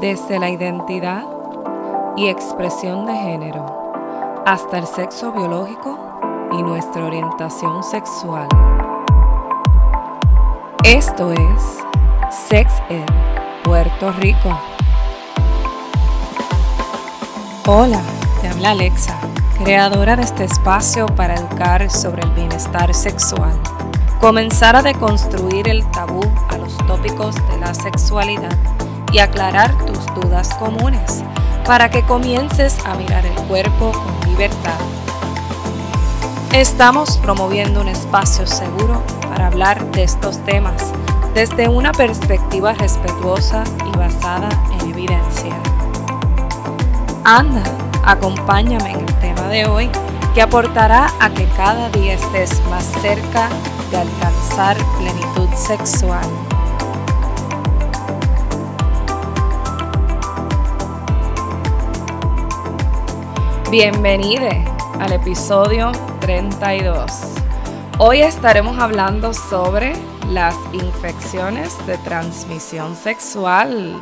desde la identidad y expresión de género hasta el sexo biológico y nuestra orientación sexual. Esto es Sex Ed Puerto Rico. Hola, te habla Alexa, creadora de este espacio para educar sobre el bienestar sexual. Comenzar a deconstruir el tabú a los tópicos de la sexualidad y aclarar tus dudas comunes para que comiences a mirar el cuerpo con libertad. Estamos promoviendo un espacio seguro para hablar de estos temas desde una perspectiva respetuosa y basada en evidencia. Anda, acompáñame en el tema de hoy que aportará a que cada día estés más cerca de alcanzar plenitud sexual. Bienvenido al episodio 32. Hoy estaremos hablando sobre las infecciones de transmisión sexual.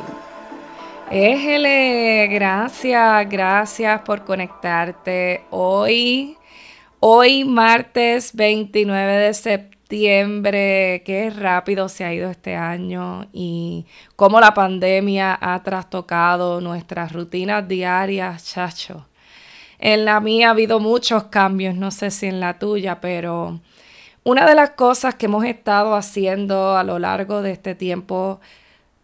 Éjele, gracias, gracias por conectarte hoy. Hoy martes 29 de septiembre, qué rápido se ha ido este año y cómo la pandemia ha trastocado nuestras rutinas diarias, chacho. En la mía ha habido muchos cambios, no sé si en la tuya, pero una de las cosas que hemos estado haciendo a lo largo de este tiempo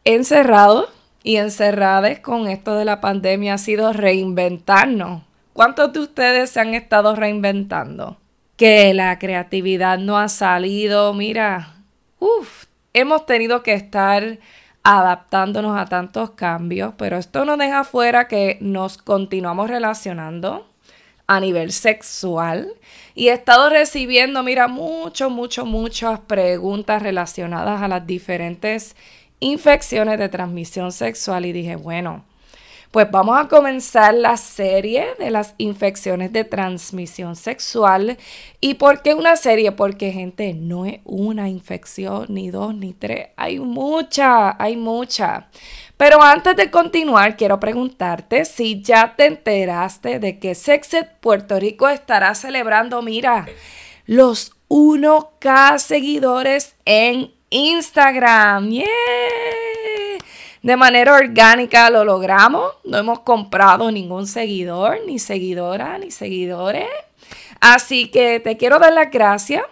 encerrado y encerradas con esto de la pandemia ha sido reinventarnos. ¿Cuántos de ustedes se han estado reinventando? Que la creatividad no ha salido, mira, uff, hemos tenido que estar adaptándonos a tantos cambios, pero esto no deja fuera que nos continuamos relacionando a nivel sexual y he estado recibiendo, mira, mucho, mucho, muchas preguntas relacionadas a las diferentes infecciones de transmisión sexual y dije, bueno, pues vamos a comenzar la serie de las infecciones de transmisión sexual. ¿Y por qué una serie? Porque gente, no es una infección, ni dos, ni tres, hay mucha, hay mucha. Pero antes de continuar, quiero preguntarte si ya te enteraste de que Sexet Puerto Rico estará celebrando, mira, los 1K seguidores en Instagram. ¡Yeah! De manera orgánica lo logramos. No hemos comprado ningún seguidor, ni seguidora, ni seguidores. Así que te quiero dar las gracias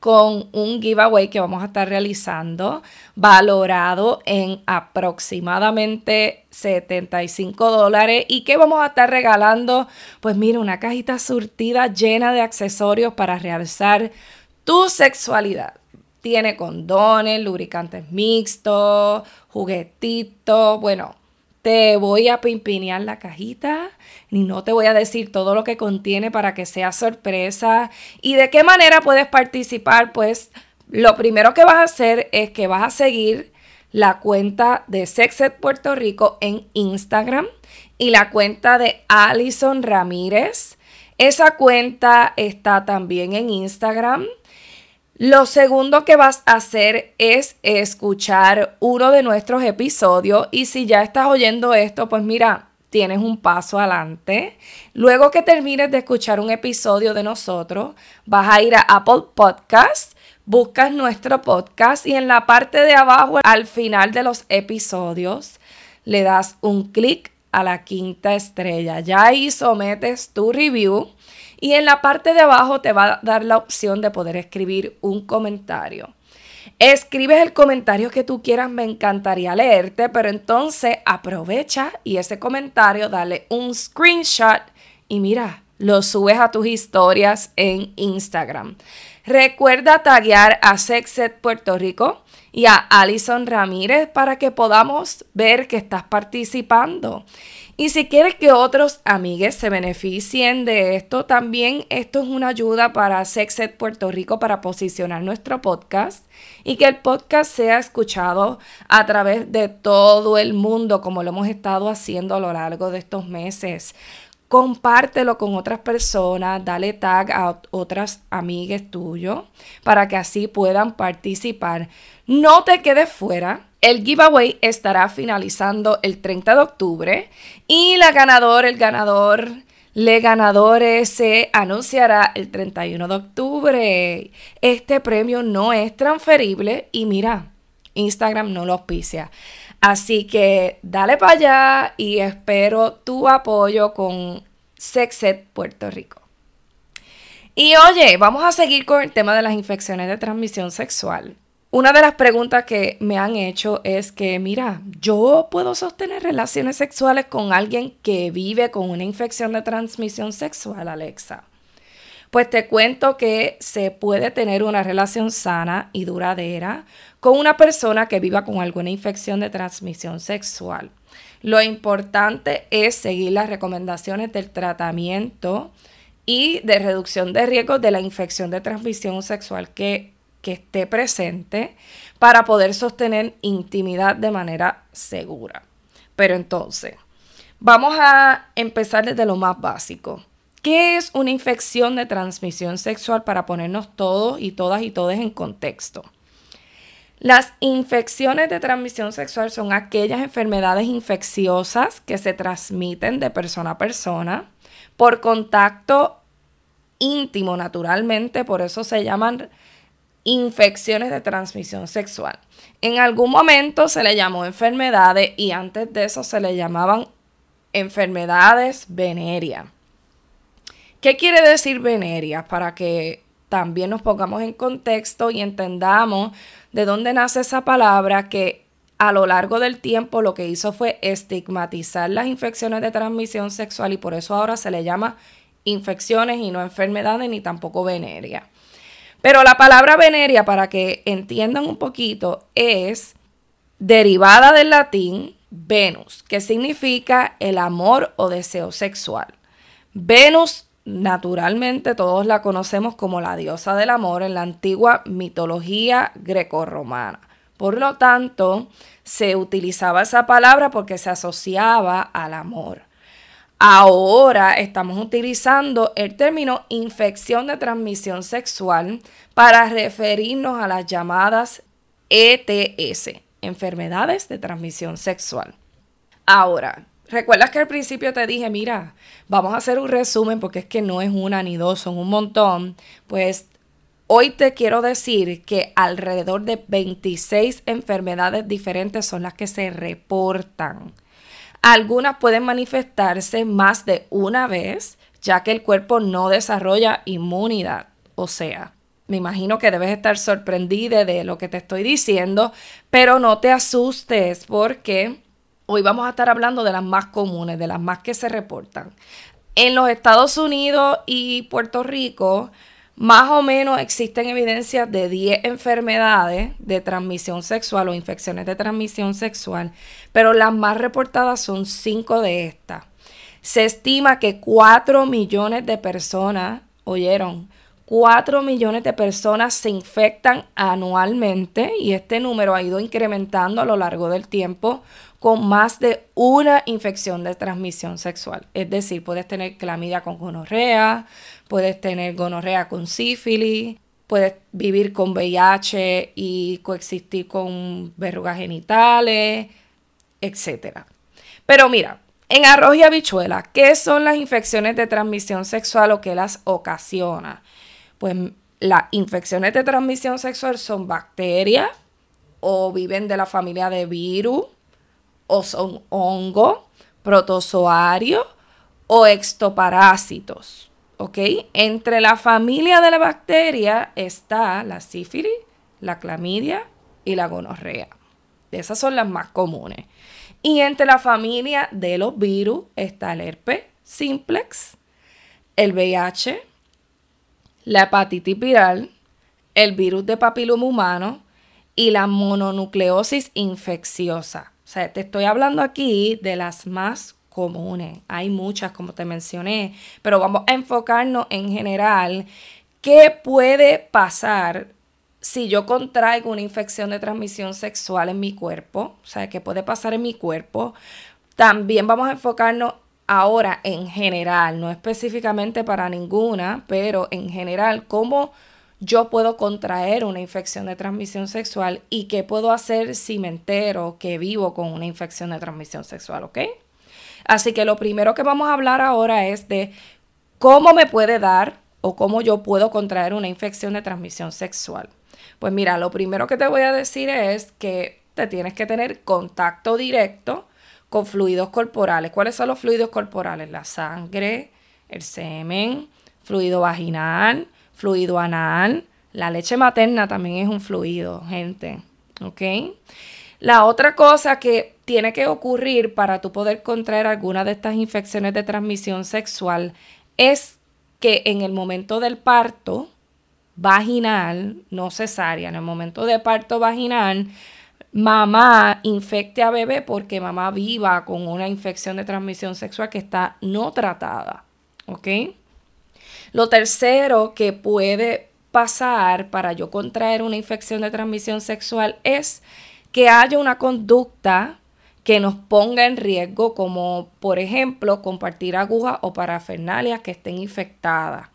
con un giveaway que vamos a estar realizando valorado en aproximadamente 75 dólares y que vamos a estar regalando pues mira una cajita surtida llena de accesorios para realzar tu sexualidad tiene condones, lubricantes mixtos, juguetitos, bueno, te voy a pimpinear la cajita y no te voy a decir todo lo que contiene para que sea sorpresa. ¿Y de qué manera puedes participar? Pues lo primero que vas a hacer es que vas a seguir la cuenta de Sexet Puerto Rico en Instagram y la cuenta de Alison Ramírez. Esa cuenta está también en Instagram. Lo segundo que vas a hacer es escuchar uno de nuestros episodios y si ya estás oyendo esto, pues mira, tienes un paso adelante. Luego que termines de escuchar un episodio de nosotros, vas a ir a Apple Podcast, buscas nuestro podcast y en la parte de abajo, al final de los episodios, le das un clic a la quinta estrella. Ya ahí sometes tu review y en la parte de abajo te va a dar la opción de poder escribir un comentario. Escribes el comentario que tú quieras, me encantaría leerte, pero entonces aprovecha y ese comentario dale un screenshot y mira, lo subes a tus historias en Instagram. Recuerda taguear a Sexet Puerto Rico y a Alison Ramírez para que podamos ver que estás participando. Y si quieres que otros amigues se beneficien de esto, también esto es una ayuda para Sexet Puerto Rico para posicionar nuestro podcast y que el podcast sea escuchado a través de todo el mundo como lo hemos estado haciendo a lo largo de estos meses. Compártelo con otras personas, dale tag a otras amigues tuyos para que así puedan participar. No te quedes fuera El giveaway estará finalizando el 30 de octubre y la ganador, el ganador, le ganadores se anunciará el 31 de octubre. Este premio no es transferible y mira, Instagram no lo auspicia. Así que dale para allá y espero tu apoyo con Sexet Puerto Rico. Y oye, vamos a seguir con el tema de las infecciones de transmisión sexual. Una de las preguntas que me han hecho es que, mira, yo puedo sostener relaciones sexuales con alguien que vive con una infección de transmisión sexual, Alexa. Pues te cuento que se puede tener una relación sana y duradera con una persona que viva con alguna infección de transmisión sexual. Lo importante es seguir las recomendaciones del tratamiento y de reducción de riesgos de la infección de transmisión sexual que que esté presente para poder sostener intimidad de manera segura. Pero entonces, vamos a empezar desde lo más básico. ¿Qué es una infección de transmisión sexual para ponernos todos y todas y todos en contexto? Las infecciones de transmisión sexual son aquellas enfermedades infecciosas que se transmiten de persona a persona por contacto íntimo naturalmente, por eso se llaman infecciones de transmisión sexual. En algún momento se le llamó enfermedades y antes de eso se le llamaban enfermedades venéreas. ¿Qué quiere decir venéreas? Para que también nos pongamos en contexto y entendamos de dónde nace esa palabra que a lo largo del tiempo lo que hizo fue estigmatizar las infecciones de transmisión sexual y por eso ahora se le llama infecciones y no enfermedades ni tampoco venéreas. Pero la palabra veneria, para que entiendan un poquito, es derivada del latín Venus, que significa el amor o deseo sexual. Venus, naturalmente, todos la conocemos como la diosa del amor en la antigua mitología grecorromana. Por lo tanto, se utilizaba esa palabra porque se asociaba al amor. Ahora estamos utilizando el término infección de transmisión sexual para referirnos a las llamadas ETS, enfermedades de transmisión sexual. Ahora, ¿recuerdas que al principio te dije, mira, vamos a hacer un resumen porque es que no es una ni dos, son un montón? Pues hoy te quiero decir que alrededor de 26 enfermedades diferentes son las que se reportan algunas pueden manifestarse más de una vez, ya que el cuerpo no desarrolla inmunidad. O sea, me imagino que debes estar sorprendida de lo que te estoy diciendo, pero no te asustes porque hoy vamos a estar hablando de las más comunes, de las más que se reportan. En los Estados Unidos y Puerto Rico, más o menos existen evidencias de 10 enfermedades de transmisión sexual o infecciones de transmisión sexual, pero las más reportadas son 5 de estas. Se estima que 4 millones de personas, oyeron, 4 millones de personas se infectan anualmente y este número ha ido incrementando a lo largo del tiempo con más de una infección de transmisión sexual. Es decir, puedes tener clamidia con gonorrea, puedes tener gonorrea con sífilis, puedes vivir con VIH y coexistir con verrugas genitales, etc. Pero mira, en arroz y habichuela, ¿qué son las infecciones de transmisión sexual o qué las ocasiona? Pues las infecciones de transmisión sexual son bacterias o viven de la familia de virus o son hongos, protozoarios o extoparásitos. ¿Ok? Entre la familia de la bacteria está la sífilis, la clamidia y la gonorrea. Esas son las más comunes. Y entre la familia de los virus está el herpes simplex, el VIH, la hepatitis viral, el virus de papiloma humano y la mononucleosis infecciosa. O sea, te estoy hablando aquí de las más comunes. Hay muchas, como te mencioné, pero vamos a enfocarnos en general qué puede pasar si yo contraigo una infección de transmisión sexual en mi cuerpo, o sea, qué puede pasar en mi cuerpo. También vamos a enfocarnos ahora en general, no específicamente para ninguna, pero en general, cómo yo puedo contraer una infección de transmisión sexual y qué puedo hacer si me entero que vivo con una infección de transmisión sexual, ¿ok? Así que lo primero que vamos a hablar ahora es de cómo me puede dar o cómo yo puedo contraer una infección de transmisión sexual. Pues mira, lo primero que te voy a decir es que te tienes que tener contacto directo con fluidos corporales. ¿Cuáles son los fluidos corporales? La sangre, el semen, fluido vaginal, fluido anal. La leche materna también es un fluido, gente. ¿Ok? La otra cosa que tiene que ocurrir para tú poder contraer alguna de estas infecciones de transmisión sexual es que en el momento del parto vaginal, no cesárea, en el momento de parto vaginal, mamá infecte a bebé porque mamá viva con una infección de transmisión sexual que está no tratada. ¿Ok? Lo tercero que puede pasar para yo contraer una infección de transmisión sexual es que haya una conducta que nos ponga en riesgo, como por ejemplo compartir agujas o parafernalias que estén infectadas.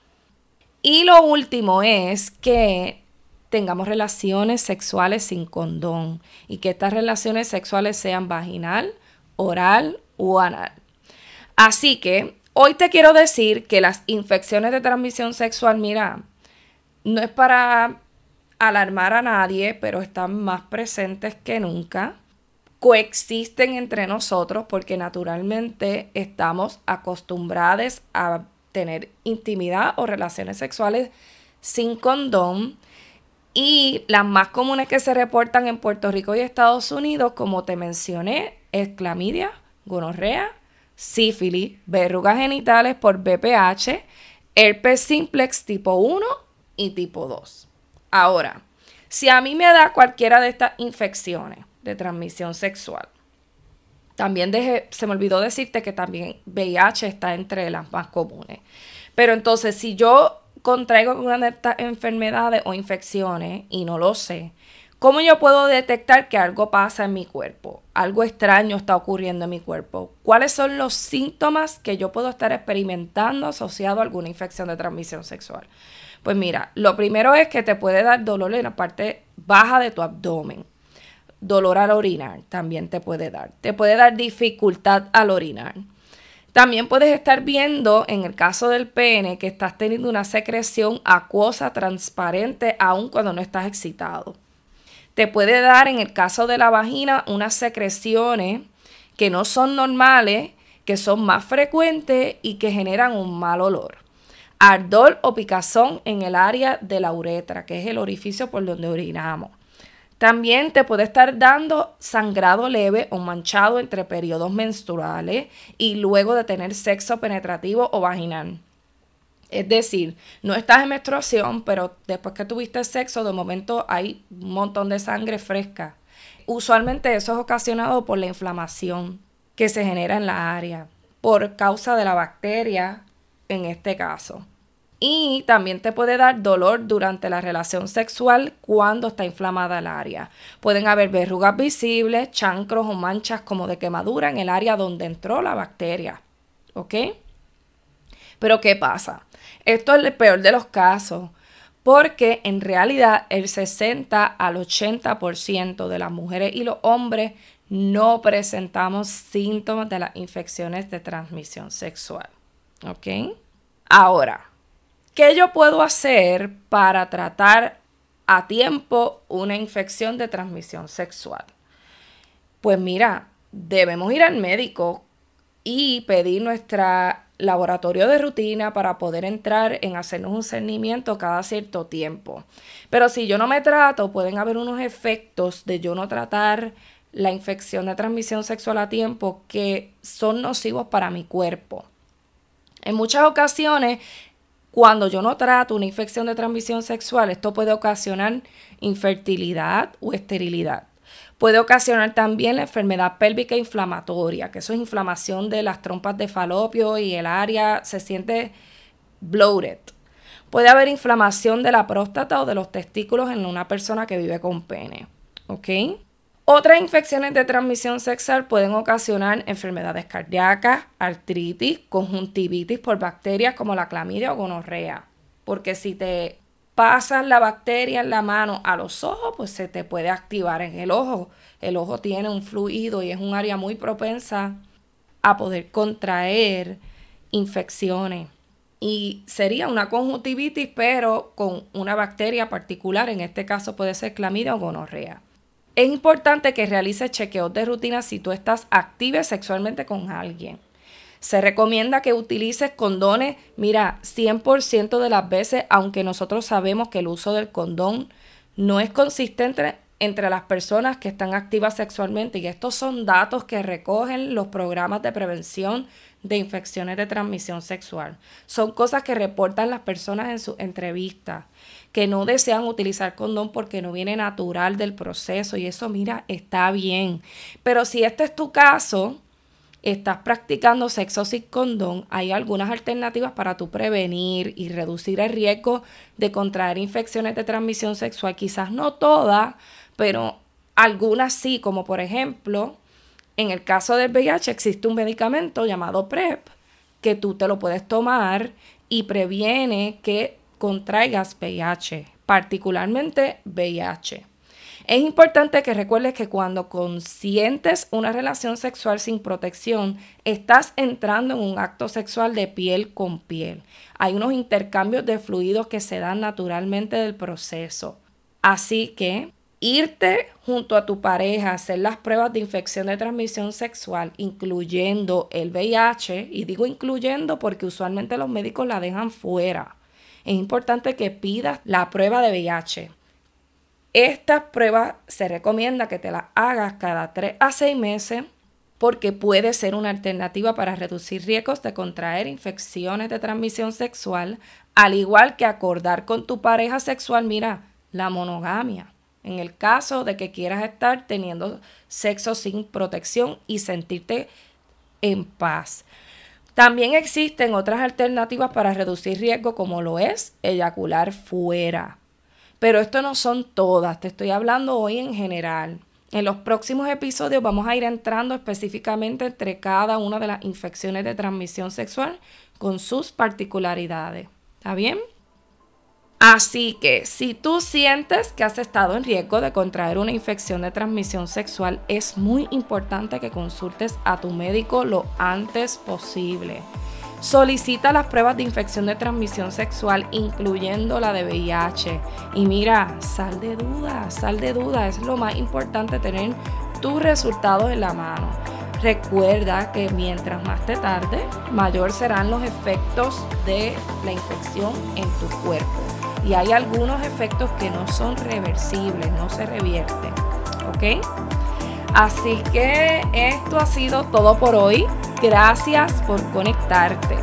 Y lo último es que tengamos relaciones sexuales sin condón y que estas relaciones sexuales sean vaginal, oral o anal. Así que hoy te quiero decir que las infecciones de transmisión sexual, mira, no es para alarmar a nadie, pero están más presentes que nunca. Coexisten entre nosotros porque naturalmente estamos acostumbrados a tener intimidad o relaciones sexuales sin condón y las más comunes que se reportan en Puerto Rico y Estados Unidos, como te mencioné, es clamidia, gonorrea, sífilis, verrugas genitales por BPH, herpes simplex tipo 1 y tipo 2. Ahora, si a mí me da cualquiera de estas infecciones de transmisión sexual, también se me olvidó decirte que también VIH está entre las más comunes. Pero entonces, si yo contraigo una de estas enfermedades o infecciones y no lo sé, ¿cómo yo puedo detectar que algo pasa en mi cuerpo? Algo extraño está ocurriendo en mi cuerpo. ¿Cuáles son los síntomas que yo puedo estar experimentando asociado a alguna infección de transmisión sexual? Pues mira, lo primero es que te puede dar dolor en la parte baja de tu abdomen. Dolor al orinar también te puede dar. Te puede dar dificultad al orinar también puedes estar viendo en el caso del pene que estás teniendo una secreción acuosa transparente aun cuando no estás excitado. Te puede dar en el caso de la vagina unas secreciones que no son normales, que son más frecuentes y que generan un mal olor. Ardor o picazón en el área de la uretra, que es el orificio por donde orinamos. También te puede estar dando sangrado leve o manchado entre periodos menstruales y luego de tener sexo penetrativo o vaginal. Es decir, no estás en menstruación, pero después que tuviste sexo, de momento hay un montón de sangre fresca. Usualmente eso es ocasionado por la inflamación que se genera en la área, por causa de la bacteria en este caso y también te puede dar dolor durante la relación sexual cuando está inflamada el área. Pueden haber verrugas visibles, chancros o manchas como de quemadura en el área donde entró la bacteria. ¿Ok? Pero ¿qué pasa? Esto es el peor de los casos porque en realidad el 60 al 80% de las mujeres y los hombres no presentamos síntomas de las infecciones de transmisión sexual. ¿Ok? Ahora, ¿Qué yo puedo hacer para tratar a tiempo una infección de transmisión sexual? Pues mira, debemos ir al médico y pedir nuestro laboratorio de rutina para poder entrar en hacernos un cernimiento cada cierto tiempo. Pero si yo no me trato, pueden haber unos efectos de yo no tratar la infección de transmisión sexual a tiempo que son nocivos para mi cuerpo. En muchas ocasiones cuando yo no trato una infección de transmisión sexual, esto puede ocasionar infertilidad o esterilidad. Puede ocasionar también la enfermedad pélvica inflamatoria, que eso es inflamación de las trompas de falopio y el área se siente bloated. Puede haber inflamación de la próstata o de los testículos en una persona que vive con pene. ¿Ok? Otras infecciones de transmisión sexual pueden ocasionar enfermedades cardíacas, artritis, conjuntivitis por bacterias como la clamidia o gonorrea. Porque si te pasas la bacteria en la mano a los ojos, pues se te puede activar en el ojo. El ojo tiene un fluido y es un área muy propensa a poder contraer infecciones. Y sería una conjuntivitis, pero con una bacteria particular, en este caso puede ser clamidia o gonorrea. Es importante que realices chequeos de rutina si tú estás activa sexualmente con alguien. Se recomienda que utilices condones, mira, 100% de las veces, aunque nosotros sabemos que el uso del condón no es consistente entre las personas que están activas sexualmente. Y estos son datos que recogen los programas de prevención de infecciones de transmisión sexual. Son cosas que reportan las personas en su entrevista, que no desean utilizar condón porque no viene natural del proceso y eso, mira, está bien. Pero si este es tu caso, estás practicando sexo sin condón, hay algunas alternativas para tu prevenir y reducir el riesgo de contraer infecciones de transmisión sexual. Quizás no todas, pero algunas sí, como por ejemplo, en el caso del VIH existe un medicamento llamado PrEP que tú te lo puedes tomar y previene que contraigas VIH, particularmente VIH. Es importante que recuerdes que cuando consientes una relación sexual sin protección, estás entrando en un acto sexual de piel con piel. Hay unos intercambios de fluidos que se dan naturalmente del proceso. Así que irte junto a tu pareja a hacer las pruebas de infección de transmisión sexual, incluyendo el VIH, y digo incluyendo porque usualmente los médicos la dejan fuera. Es importante que pidas la prueba de VIH. Esta prueba se recomienda que te la hagas cada 3 a 6 meses porque puede ser una alternativa para reducir riesgos de contraer infecciones de transmisión sexual, al igual que acordar con tu pareja sexual, mira, la monogamia. En el caso de que quieras estar teniendo sexo sin protección y sentirte en paz. También existen otras alternativas para reducir riesgo como lo es eyacular fuera. Pero esto no son todas, te estoy hablando hoy en general. En los próximos episodios vamos a ir entrando específicamente entre cada una de las infecciones de transmisión sexual con sus particularidades. ¿Está bien? Así que si tú sientes que has estado en riesgo de contraer una infección de transmisión sexual, es muy importante que consultes a tu médico lo antes posible. Solicita las pruebas de infección de transmisión sexual, incluyendo la de VIH. Y mira, sal de duda, sal de duda. Es lo más importante tener tus resultados en la mano. Recuerda que mientras más te tarde, mayor serán los efectos de la infección en tu cuerpo. Y hay algunos efectos que no son reversibles, no se revierten. ¿Ok? Así que esto ha sido todo por hoy. Gracias por conectarte.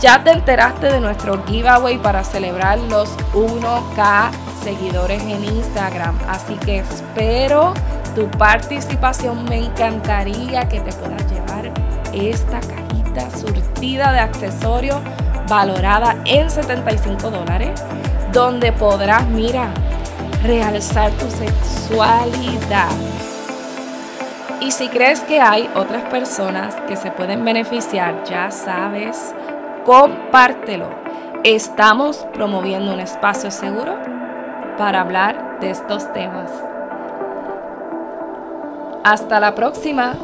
Ya te enteraste de nuestro giveaway para celebrar los 1K seguidores en Instagram. Así que espero tu participación. Me encantaría que te puedas llevar esta cajita surtida de accesorios valorada en 75 dólares, donde podrás, mira, realzar tu sexualidad. Y si crees que hay otras personas que se pueden beneficiar, ya sabes, compártelo. Estamos promoviendo un espacio seguro para hablar de estos temas. Hasta la próxima.